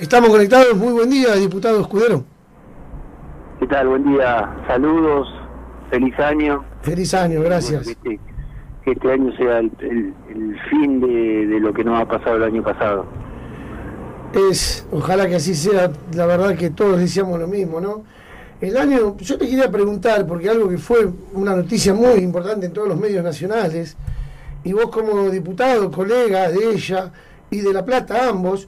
Estamos conectados, muy buen día, diputado Escudero. ¿Qué tal? Buen día, saludos, feliz año. Feliz año, gracias. Que este, que este año sea el, fin de, lo que nos ha pasado el año pasado. Es, ojalá que así sea, la verdad que todos decíamos lo mismo, ¿no? El año, yo te quería preguntar, porque algo que fue una noticia muy importante en todos los medios nacionales, y vos como diputado, colega de ella y de La Plata, ambos,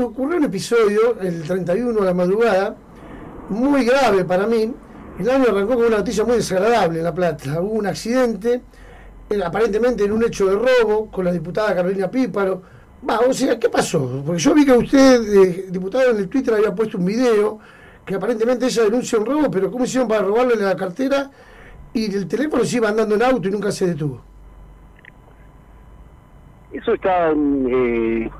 ocurrió un episodio, el 31 de la madrugada, muy grave para mí. El año arrancó con una noticia muy desagradable en La Plata. Hubo un accidente, aparentemente en un hecho de robo, con la diputada Carolina Píparo. Va, o sea, ¿qué pasó? Porque yo vi que usted, eh, diputado, en el Twitter había puesto un video que aparentemente ella denuncia un robo, pero ¿cómo hicieron para robarle la cartera? Y el teléfono se iba andando en auto y nunca se detuvo. Eso está eh,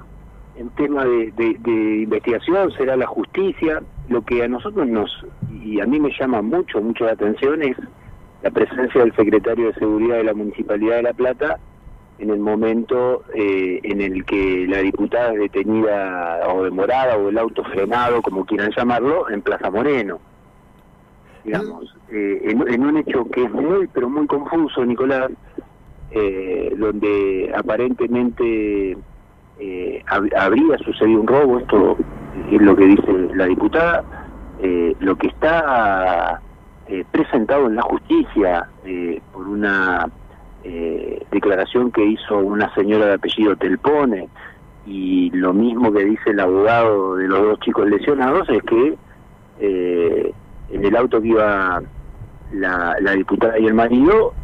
en tema de, investigación, será la justicia. Lo que a nosotros nos, y a mí me llama mucho, mucho la atención es la presencia del secretario de Seguridad de la Municipalidad de La Plata en el momento eh, en el que la diputada es detenida o demorada o el auto frenado, como quieran llamarlo, en Plaza Moreno. Digamos, eh, en, un hecho que es muy, pero muy confuso, Nicolás, eh, donde aparentemente eh, habría sucedido un robo, esto es lo que dice la diputada, eh, lo que está eh, presentado en la justicia eh, por una declaración que hizo una señora de apellido Telpone y lo mismo que dice el abogado de los dos chicos lesionados es que en el auto que iba la, la diputada y el marido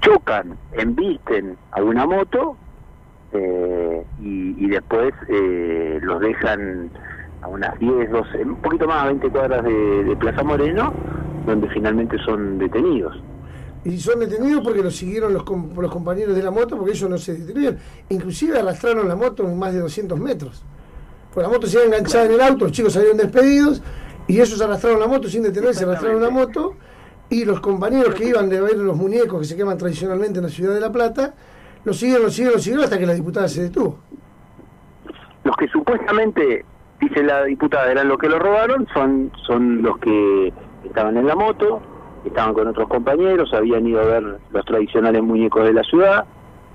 chocan, embisten a una moto eh, y, después eh, los dejan a unas 10, 12, un poquito más, 20 cuadras de, Plaza Moreno, donde finalmente son detenidos. Y son detenidos porque los siguieron los, los compañeros de la moto, porque ellos no se detuvieron. Inclusive arrastraron la moto en más de 200 metros. Pues la moto se iba enganchada en el auto, los chicos salieron despedidos y ellos arrastraron la moto sin detenerse, arrastraron la moto y los compañeros que iban de ver los muñecos que se queman tradicionalmente en la ciudad de La Plata, lo siguieron, lo siguieron, lo siguieron hasta que la diputada se detuvo. Los que supuestamente, dice la diputada, eran los que lo robaron, son, son los que estaban en la moto, estaban con otros compañeros, habían ido a ver los tradicionales muñecos de la ciudad.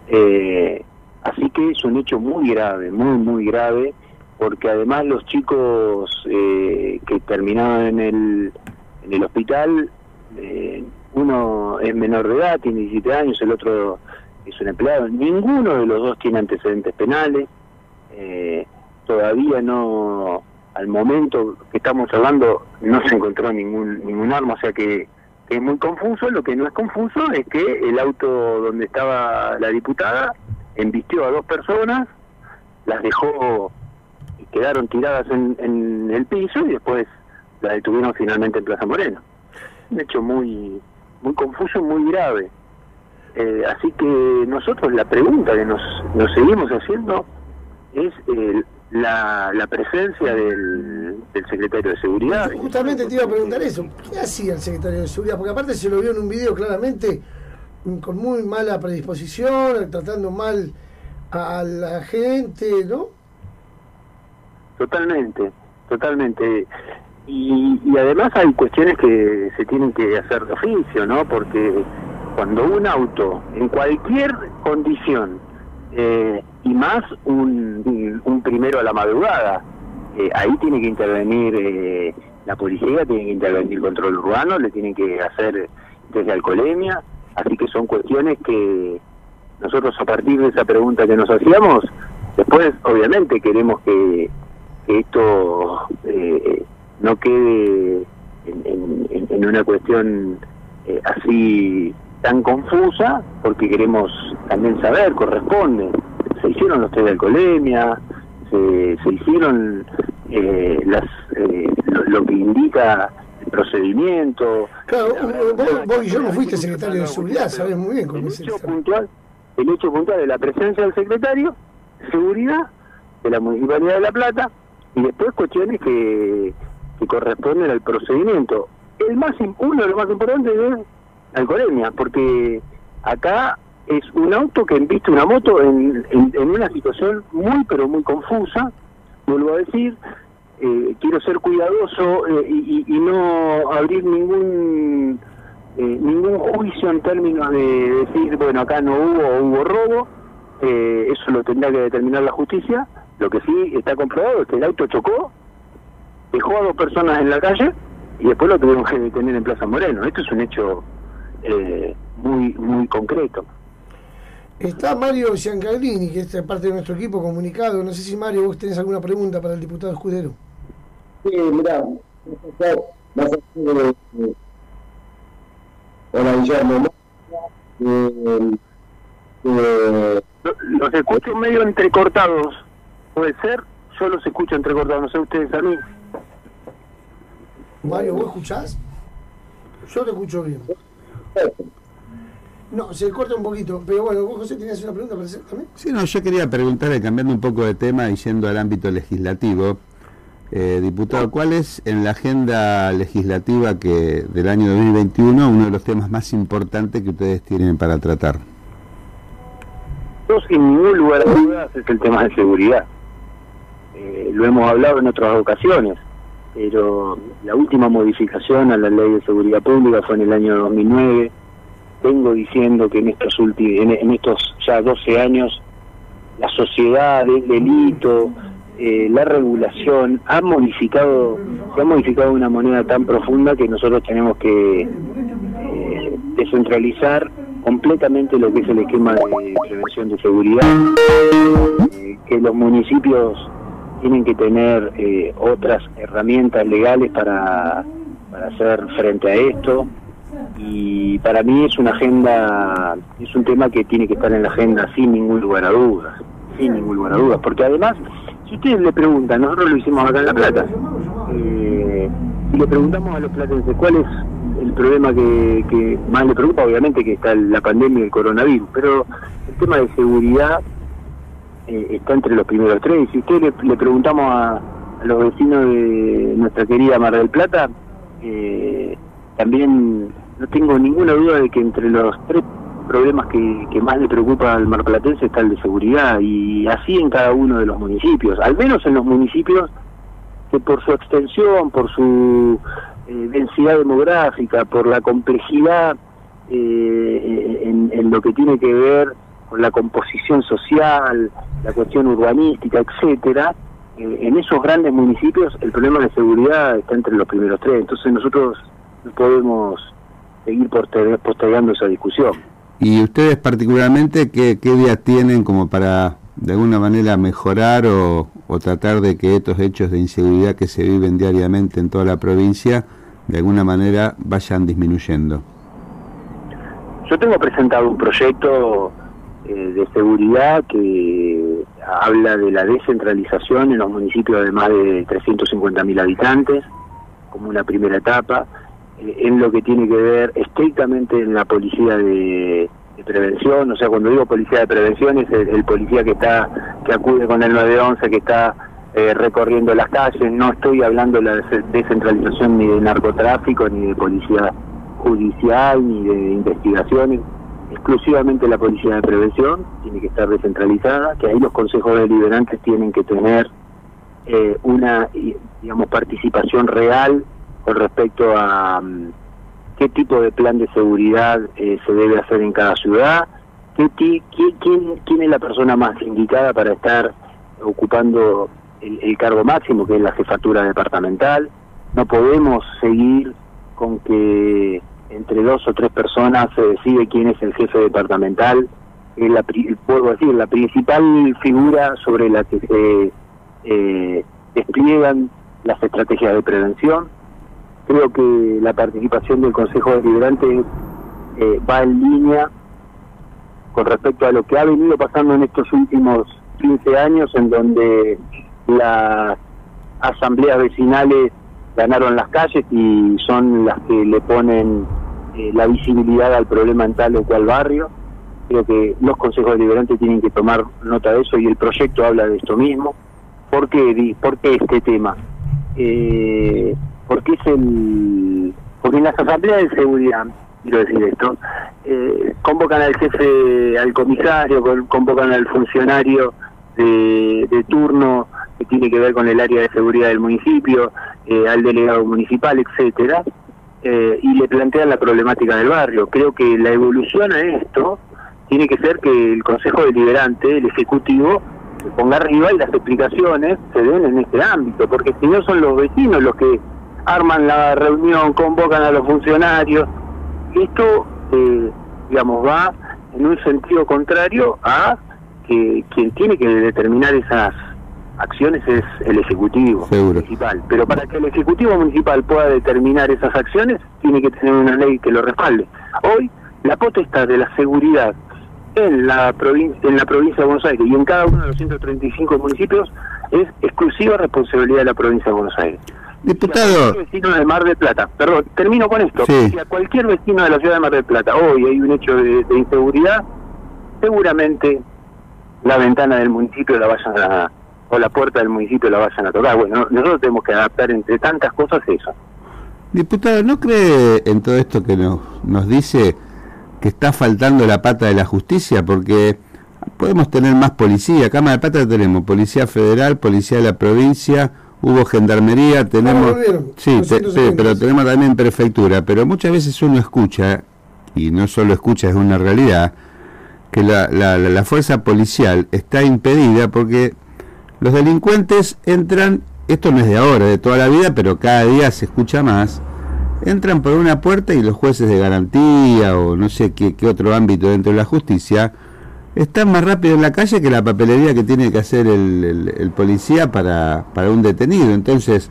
Eh, así que es un hecho muy grave, muy, muy grave, porque además los chicos eh, que terminaban en el, en el hospital, eh, uno es menor de edad, tiene 17 años, el otro es un empleado. Ninguno de los dos tiene antecedentes penales. Eh, todavía no, al momento que estamos hablando, no se encontró ningún, ningún arma, o sea que, es muy confuso. Lo que no es confuso es que el auto donde estaba la diputada embistió a dos personas, las dejó y quedaron tiradas en, en el piso y después la detuvieron finalmente en Plaza Moreno. Un hecho muy, muy confuso, muy grave. Eh, así que nosotros la pregunta que nos, nos seguimos haciendo es eh, la, la, presencia del, del, secretario de Seguridad. Justamente te iba a preguntar eso. ¿Qué hacía el secretario de Seguridad? Porque aparte se lo vio en un video claramente con muy mala predisposición, tratando mal a la gente, ¿no? Totalmente, totalmente. Y, y además hay cuestiones que se tienen que hacer de oficio, ¿no? Porque cuando un auto, en cualquier condición, eh, y más un, primero a la madrugada, eh, ahí tiene que intervenir eh, la policía, tiene que intervenir el control urbano, le tienen que hacer desde alcoholemia, así que son cuestiones que nosotros a partir de esa pregunta que nos hacíamos, después obviamente queremos que, esto no quede en una cuestión así tan confusa porque queremos también saber, corresponde. Se hicieron los test de alcoholemia, se, se hicieron eh, las eh, lo, que indica el procedimiento. Claro, vos, y yo no fuiste secretario de seguridad, sabes muy bien cómo el hecho puntual, El hecho puntual de la presencia del secretario seguridad de la Municipalidad de La Plata y después cuestiones que, que corresponden al procedimiento. El más uno de los más importantes es alcoholemia, porque acá es un auto que embiste una moto en, en, una situación muy pero muy confusa, vuelvo a decir, eh, quiero ser cuidadoso eh, y, no abrir ningún ningún juicio en términos de decir, bueno, acá no hubo hubo robo, eso lo tendrá que determinar la justicia. Lo que sí está comprobado es que el auto chocó, dejó a dos personas en la calle y después lo tuvieron que detener en Plaza Moreno. Esto es un hecho muy muy concreto. Está Mario Giancarlini, que es parte de nuestro equipo comunicado. No sé si Mario, vos tenés alguna pregunta para el diputado Escudero. Sí, mirá, más de, Hola Guillermo. Eh, eh, los escucho medio entrecortados. Puede ser, yo los escucho entrecortados, no sé ustedes a mí. Mario, ¿vos escuchás? Yo te escucho bien. No, se corta un poquito, pero bueno, vos José tenías una pregunta para hacer también. Sí, no, yo quería preguntarle, cambiando un poco de tema y yendo al ámbito legislativo, eh, diputado, ¿cuál es en la agenda legislativa que del año 2021 uno de los temas más importantes que ustedes tienen para tratar? No, sin ningún lugar a dudas es el tema de seguridad. Eh, lo hemos hablado en otras ocasiones, pero la última modificación a la ley de seguridad pública fue en el año 2009 vengo diciendo que en estos últimos, en, estos ya 12 años la sociedad, el delito, eh, la regulación ha modificado, se ha modificado una manera tan profunda que nosotros tenemos que eh, descentralizar completamente lo que es el esquema de prevención de seguridad, eh, que los municipios tienen que tener otras herramientas legales para, para hacer frente a esto. Y para mí es una agenda, es un tema que tiene que estar en la agenda sin ningún lugar a dudas, sin ningún lugar a dudas, porque además, si ustedes le preguntan, nosotros lo hicimos acá en La Plata, eh, y le preguntamos a los platenses cuál es el problema que, más le preocupa, obviamente que está la pandemia y el coronavirus, pero el tema de seguridad eh, está entre los primeros tres, y si ustedes le, preguntamos a, los vecinos de nuestra querida Mar del Plata, eh, también no tengo ninguna duda de que entre los tres problemas que, más le preocupa al marplatense está el de seguridad y así en cada uno de los municipios, al menos en los municipios que por su extensión, por su eh, densidad demográfica, por la complejidad eh, en, lo que tiene que ver con la composición social, la cuestión urbanística, etcétera, eh, en esos grandes municipios el problema de seguridad está entre los primeros tres. Entonces nosotros no podemos seguir postergando esa discusión. ¿Y ustedes particularmente qué, qué días tienen como para de alguna manera mejorar o, tratar de que estos hechos de inseguridad que se viven diariamente en toda la provincia de alguna manera vayan disminuyendo? Yo tengo presentado un proyecto eh, de seguridad que habla de la descentralización en los municipios de más de 350.000 habitantes como una primera etapa en lo que tiene que ver estrictamente en la policía de, prevención, o sea, cuando digo policía de prevención es el, policía que está que acude con el 911, que está eh, recorriendo las calles, no estoy hablando de la descentralización ni de narcotráfico, ni de policía judicial, ni de investigaciones, exclusivamente la policía de prevención tiene que estar descentralizada, que ahí los consejos deliberantes tienen que tener eh, una, digamos, participación real con respecto a mm, qué tipo de plan de seguridad eh, se debe hacer en cada ciudad, qué quién, quién, es la persona más indicada para estar ocupando el, cargo máximo, que es la jefatura departamental. No podemos seguir con que entre dos o tres personas se decide quién es el jefe departamental. Es la, puedo decir, la principal figura sobre la que se eh, despliegan las estrategias de prevención creo que la participación del Consejo Deliberante eh, va en línea con respecto a lo que ha venido pasando en estos últimos 15 años, en donde las asambleas vecinales ganaron las calles y son las que le ponen eh, la visibilidad al problema en tal o cual barrio. Creo que los consejos deliberantes tienen que tomar nota de eso y el proyecto habla de esto mismo. ¿Por qué, ¿Por qué este tema? Eh, porque es el porque en las asambleas de seguridad quiero decir esto eh, convocan al jefe al comisario convocan al funcionario de, turno que tiene que ver con el área de seguridad del municipio, eh, al delegado municipal, etcétera, eh, y le plantean la problemática del barrio. Creo que la evolución a esto tiene que ser que el Consejo Deliberante, el Ejecutivo, se ponga arriba y las explicaciones se den en este ámbito, porque si no son los vecinos los que arman la reunión, convocan a los funcionarios, esto, eh, digamos, va en un sentido contrario a que quien tiene que determinar esas acciones es el Ejecutivo Municipal. Pero para que el Ejecutivo Municipal pueda determinar esas acciones, tiene que tener una ley que lo respalde. Hoy, la potestad de la seguridad en la, provincia, en la provincia de Buenos Aires y en cada uno de los 135 municipios es exclusiva responsabilidad de la provincia de Buenos Aires. Diputado. vecino de Mar del Plata, perdón, termino con esto. Si a cualquier vecino de la ciudad de Mar del Plata hoy hay un hecho de, inseguridad, seguramente la ventana del municipio la vayan a, o la puerta del municipio la vayan a tocar. Bueno, nosotros tenemos que adaptar entre tantas cosas eso. Diputado, ¿no cree en todo esto que nos, nos dice que está faltando la pata de la justicia? Porque podemos tener más policía. Mar del Plata tenemos policía federal, policía de la provincia, hubo gendarmería, tenemos... sí, pero tenemos también prefectura, pero muchas veces uno escucha, y no solo escucha, es una realidad, que la, la, la fuerza policial está impedida porque los delincuentes entran, esto no es de ahora, de toda la vida, pero cada día se escucha más, entran por una puerta y los jueces de garantía o no sé qué, otro ámbito dentro de la justicia, está más rápido en la calle que la papelería que tiene que hacer el, policía para, para un detenido. Entonces,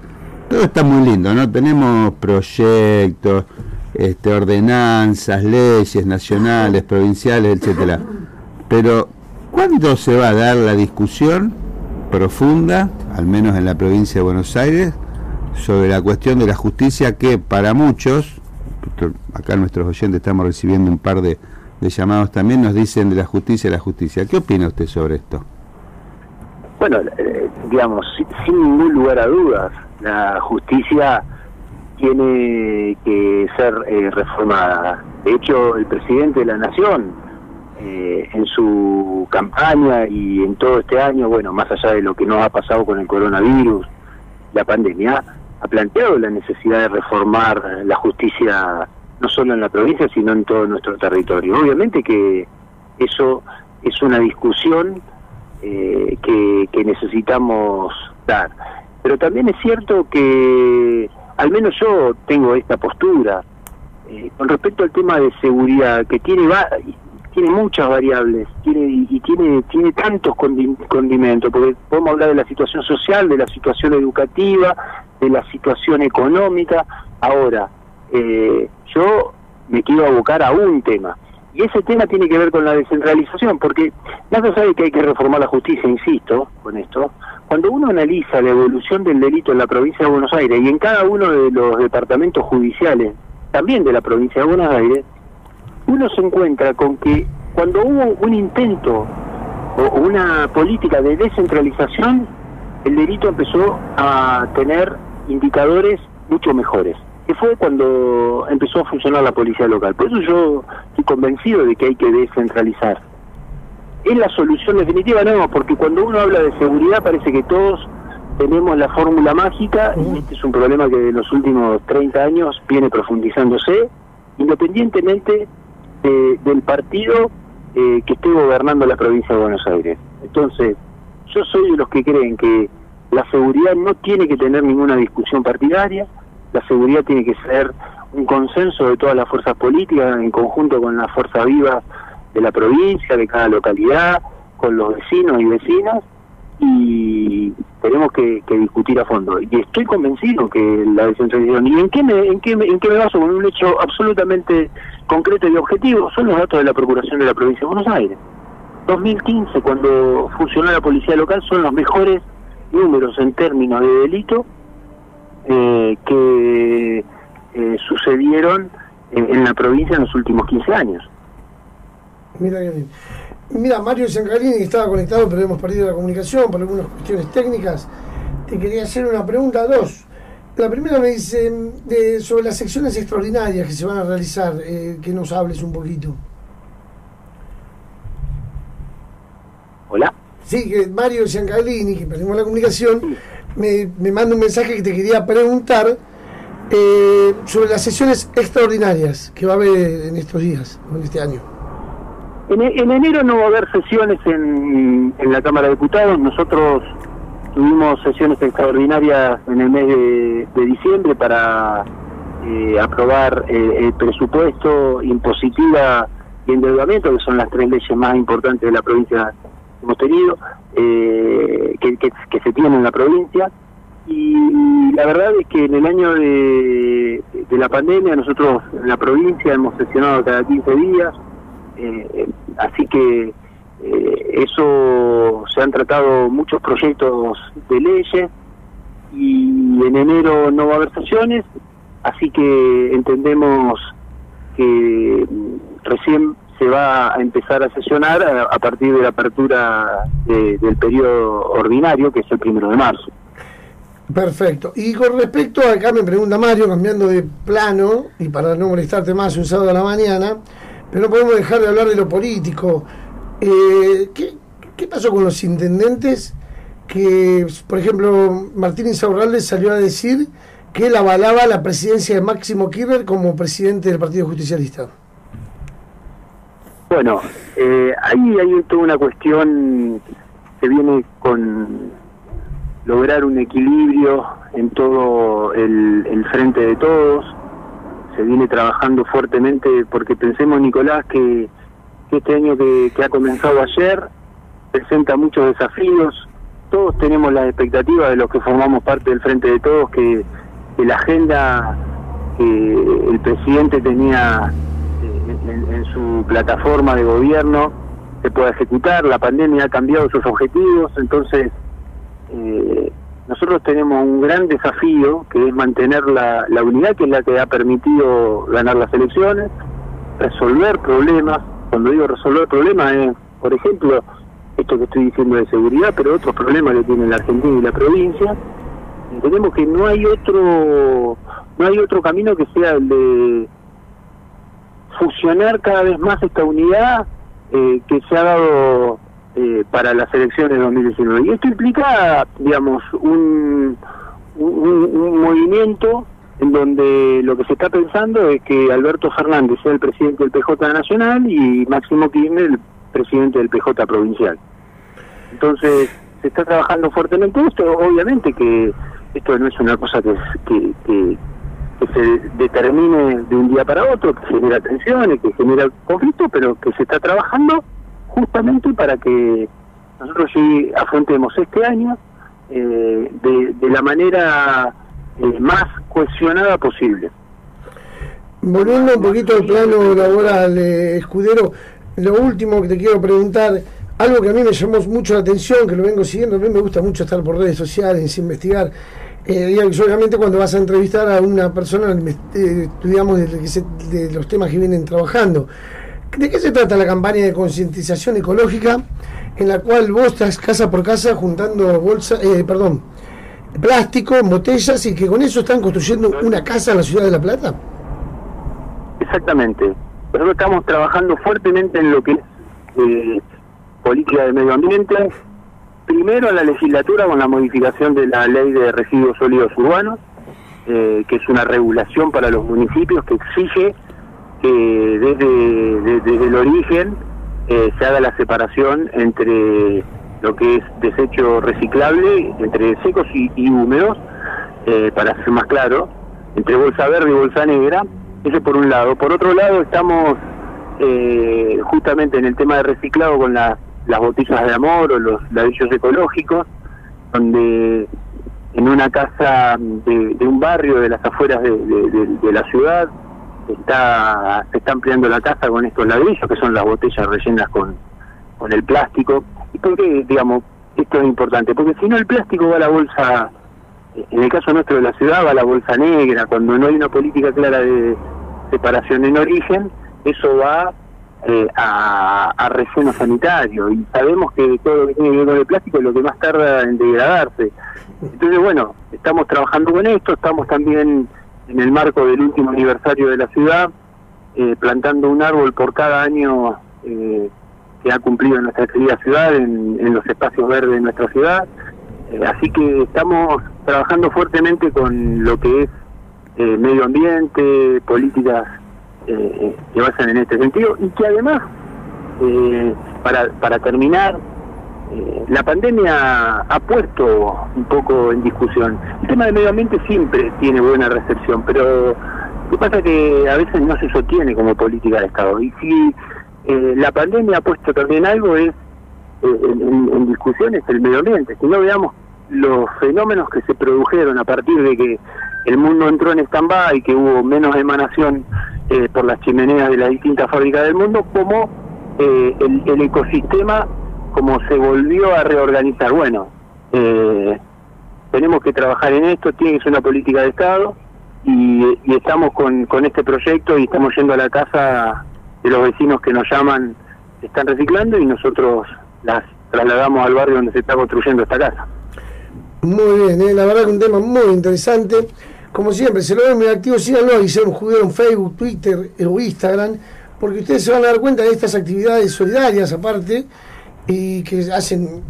todo está muy lindo, ¿no? Tenemos proyectos, este, ordenanzas, leyes nacionales, provinciales, etcétera. Pero, ¿cuándo se va a dar la discusión profunda, al menos en la provincia de Buenos Aires, sobre la cuestión de la justicia que para muchos, acá nuestros oyentes estamos recibiendo un par de llamados también nos dicen de la justicia la justicia. ¿Qué opina usted sobre esto? Bueno, eh, digamos, sin, ningún lugar a dudas, la justicia tiene que ser eh, reformada. De hecho, el presidente de la Nación, eh, en su campaña y en todo este año, bueno, más allá de lo que nos ha pasado con el coronavirus, la pandemia, ha planteado la necesidad de reformar la justicia no solo en la provincia, sino en todo nuestro territorio. Obviamente que eso es una discusión eh, que, necesitamos dar. Pero también es cierto que, al menos yo tengo esta postura, eh, con respecto al tema de seguridad, que tiene tiene muchas variables tiene y tiene tiene tantos condimentos porque podemos hablar de la situación social de la situación educativa de la situación económica ahora eh, yo me quiero abocar a un tema. Y ese tema tiene que ver con la descentralización, porque nadie sabe que hay que reformar la justicia, insisto, con esto. Cuando uno analiza la evolución del delito en la provincia de Buenos Aires y en cada uno de los departamentos judiciales, también de la provincia de Buenos Aires, uno se encuentra con que cuando hubo un intento o una política de descentralización, el delito empezó a tener indicadores mucho mejores que fue cuando empezó a funcionar la policía local. Por eso yo estoy convencido de que hay que descentralizar. ¿Es la solución definitiva? No, porque cuando uno habla de seguridad parece que todos tenemos la fórmula mágica y este es un problema que en los últimos 30 años viene profundizándose, independientemente del partido eh, que esté gobernando la provincia de Buenos Aires. Entonces, yo soy de los que creen que la seguridad no tiene que tener ninguna discusión partidaria, la seguridad tiene que ser un consenso de todas las fuerzas políticas en conjunto con las fuerzas vivas de la provincia, de cada localidad, con los vecinos y vecinas y tenemos que, discutir a fondo. Y estoy convencido que la descentralización, ¿y en qué, me, en, qué en qué me baso? Con un hecho absolutamente concreto y objetivo, son los datos de la Procuración de la Provincia de Buenos Aires. 2015, cuando funcionó la policía local, son los mejores números en términos de delito eh, que eh, sucedieron en, la provincia en los últimos 15 años. Mira, Mira, Mario Zancarini estaba conectado, pero hemos perdido la comunicación por algunas cuestiones técnicas. Te quería hacer una pregunta, dos. La primera me dice de, sobre las secciones extraordinarias que se van a realizar, eh, que nos hables un poquito. Hola. Sí, que Mario Giancarlini, que perdimos la comunicación, me, me manda un mensaje que te quería preguntar eh, sobre las sesiones extraordinarias que va a haber en estos días, en este año. En, e- en enero no va a haber sesiones en, la Cámara de Diputados. Nosotros tuvimos sesiones extraordinarias en el mes de, diciembre para eh, aprobar eh, el presupuesto, impositiva y endeudamiento, que son las tres leyes más importantes de la provincia que hemos tenido, eh, que, se tienen en la provincia. Y la verdad es que en el año de, de la pandemia nosotros en la provincia hemos sesionado cada 15 días, eh, así que eh, eso se han tratado muchos proyectos de leyes y en enero no va a haber sesiones, así que entendemos que mm, recién se va a empezar a sesionar a, a partir de la apertura de- del periodo ordinario, que es el primero de marzo. Perfecto. Y con respecto acá me pregunta Mario, cambiando de plano, y para no molestarte más un sábado a la mañana, pero no podemos dejar de hablar de lo político. Eh, ¿qué, qué pasó con los intendentes? Que, por ejemplo, Martín Insaurralde salió a decir que él avalaba la presidencia de Máximo Kirchner como presidente del Partido Justicialista. Bueno, eh, ahí hay toda una cuestión que viene con lograr un equilibrio en todo el, el frente de todos. Se viene trabajando fuertemente porque pensemos, Nicolás, que, este año que, ha comenzado ayer presenta muchos desafíos. Todos tenemos las expectativas de los que formamos parte del frente de todos que, que la agenda que el presidente tenía eh, en, en su plataforma de gobierno se pueda ejecutar. La pandemia ha cambiado sus objetivos, entonces eh, nosotros tenemos un gran desafío que es mantener la, la unidad que es la que ha permitido ganar las elecciones, resolver problemas. Cuando digo resolver problemas es, por ejemplo, esto que estoy diciendo de seguridad, pero otros problemas que tiene la Argentina y la provincia. Entendemos que no hay otro no hay otro camino que sea el de fusionar cada vez más esta unidad eh, que se ha dado eh, para las elecciones de 2019. Y esto implica, digamos, un, un, movimiento en donde lo que se está pensando es que Alberto Fernández sea el presidente del PJ Nacional y Máximo Kirchner el presidente del PJ Provincial. Entonces, se está trabajando fuertemente esto, obviamente que esto no es una cosa que, que, que, que se determine de un día para otro, que genera tensiones, que genera conflictos, pero que se está trabajando justamente para que nosotros sí afrontemos este año eh, de, la manera eh, más cohesionada posible. Volviendo un poquito al plano laboral, eh, Escudero, lo último que te quiero preguntar, algo que a mí me llamó mucho la atención, que lo vengo siguiendo, a mí me gusta mucho estar por redes sociales, investigar, eh, obviamente cuando vas a entrevistar a una persona, eh, de, de, de los temas que vienen trabajando. ¿De qué se trata la campaña de concientización ecológica en la cual vos estás casa por casa juntando bolsa, eh, perdón, plástico, botellas y que con eso están construyendo una casa en la ciudad de La Plata? Exactamente. Nosotros estamos trabajando fuertemente en lo que es eh, política de medio ambiente. Primero en la legislatura con la modificación de la ley de residuos sólidos urbanos, eh, que es una regulación para los municipios que exige que desde, de, desde el origen eh, se haga la separación entre lo que es desecho reciclable, entre secos y, húmedos, eh, para ser más claro, entre bolsa verde y bolsa negra, ese por un lado. Por otro lado estamos eh, justamente en el tema de reciclado con la, las botellas de amor o los ladrillos ecológicos, donde en una casa de, un barrio de las afueras de la ciudad, está se está ampliando la casa con estos ladrillos que son las botellas rellenas con, con el plástico. ¿Y por qué, digamos, esto es importante? Porque si no el plástico va a la bolsa, en el caso nuestro de la ciudad, va a la bolsa negra, cuando no hay una política clara de separación en origen, eso va eh, a, a relleno sanitario y sabemos que todo lo que tiene que ver con el plástico es lo que más tarda en degradarse. Entonces, bueno, estamos trabajando con esto, estamos también en el marco del último aniversario de la ciudad, eh, plantando un árbol por cada año eh, que ha cumplido nuestra querida ciudad, en, los espacios verdes de nuestra ciudad. Eh, así que estamos trabajando fuertemente con lo que es medio ambiente, políticas que vayan en este sentido y que además, para terminar, la pandemia ha puesto un poco en discusión. El tema del medio ambiente siempre tiene buena recepción, pero lo pasa que a veces no se sostiene como política de Estado. Y si eh, la pandemia ha puesto también algo es eh, en, discusión es el medio ambiente. Si no veamos los fenómenos que se produjeron a partir de que el mundo entró en stand-by que hubo menos emanación eh, por las chimeneas de las distintas fábricas del mundo, como eh, el ecosistema como se volvió a reorganizar. Bueno, eh, tenemos que trabajar en esto, tiene que ser una política de Estado y, estamos con, este proyecto y estamos yendo a la casa de los vecinos que nos llaman, están reciclando y nosotros las trasladamos al barrio donde se está construyendo esta casa. Muy bien, eh, la verdad que un tema muy interesante. Como siempre, se lo ven muy activo, síganlo a Guillermo Judeo en Facebook, Twitter o Instagram, porque ustedes se van a dar cuenta de estas actividades solidarias aparte y que hacen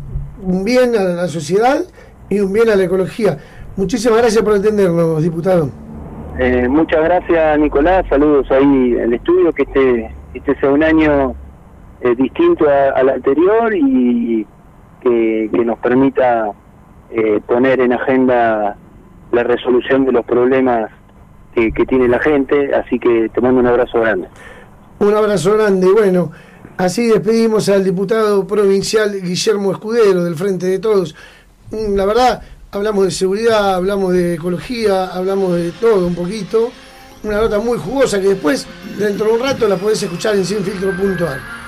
un bien a la sociedad y un bien a la ecología. Muchísimas gracias por atendernos, diputado. Eh, muchas gracias Nicolás, saludos ahí al estudio, que este, este sea un año eh, distinto al anterior y que, que nos permita eh, poner en agenda la resolución de los problemas que, que tiene la gente, así que te mando un abrazo grande. Un abrazo grande. Y bueno, así despedimos al diputado provincial Guillermo Escudero del Frente de Todos. Mm, La verdad, hablamos de seguridad, hablamos de ecología, hablamos de todo un poquito. Una nota muy jugosa que después, dentro de un rato, la podés escuchar en sinfiltro.ar.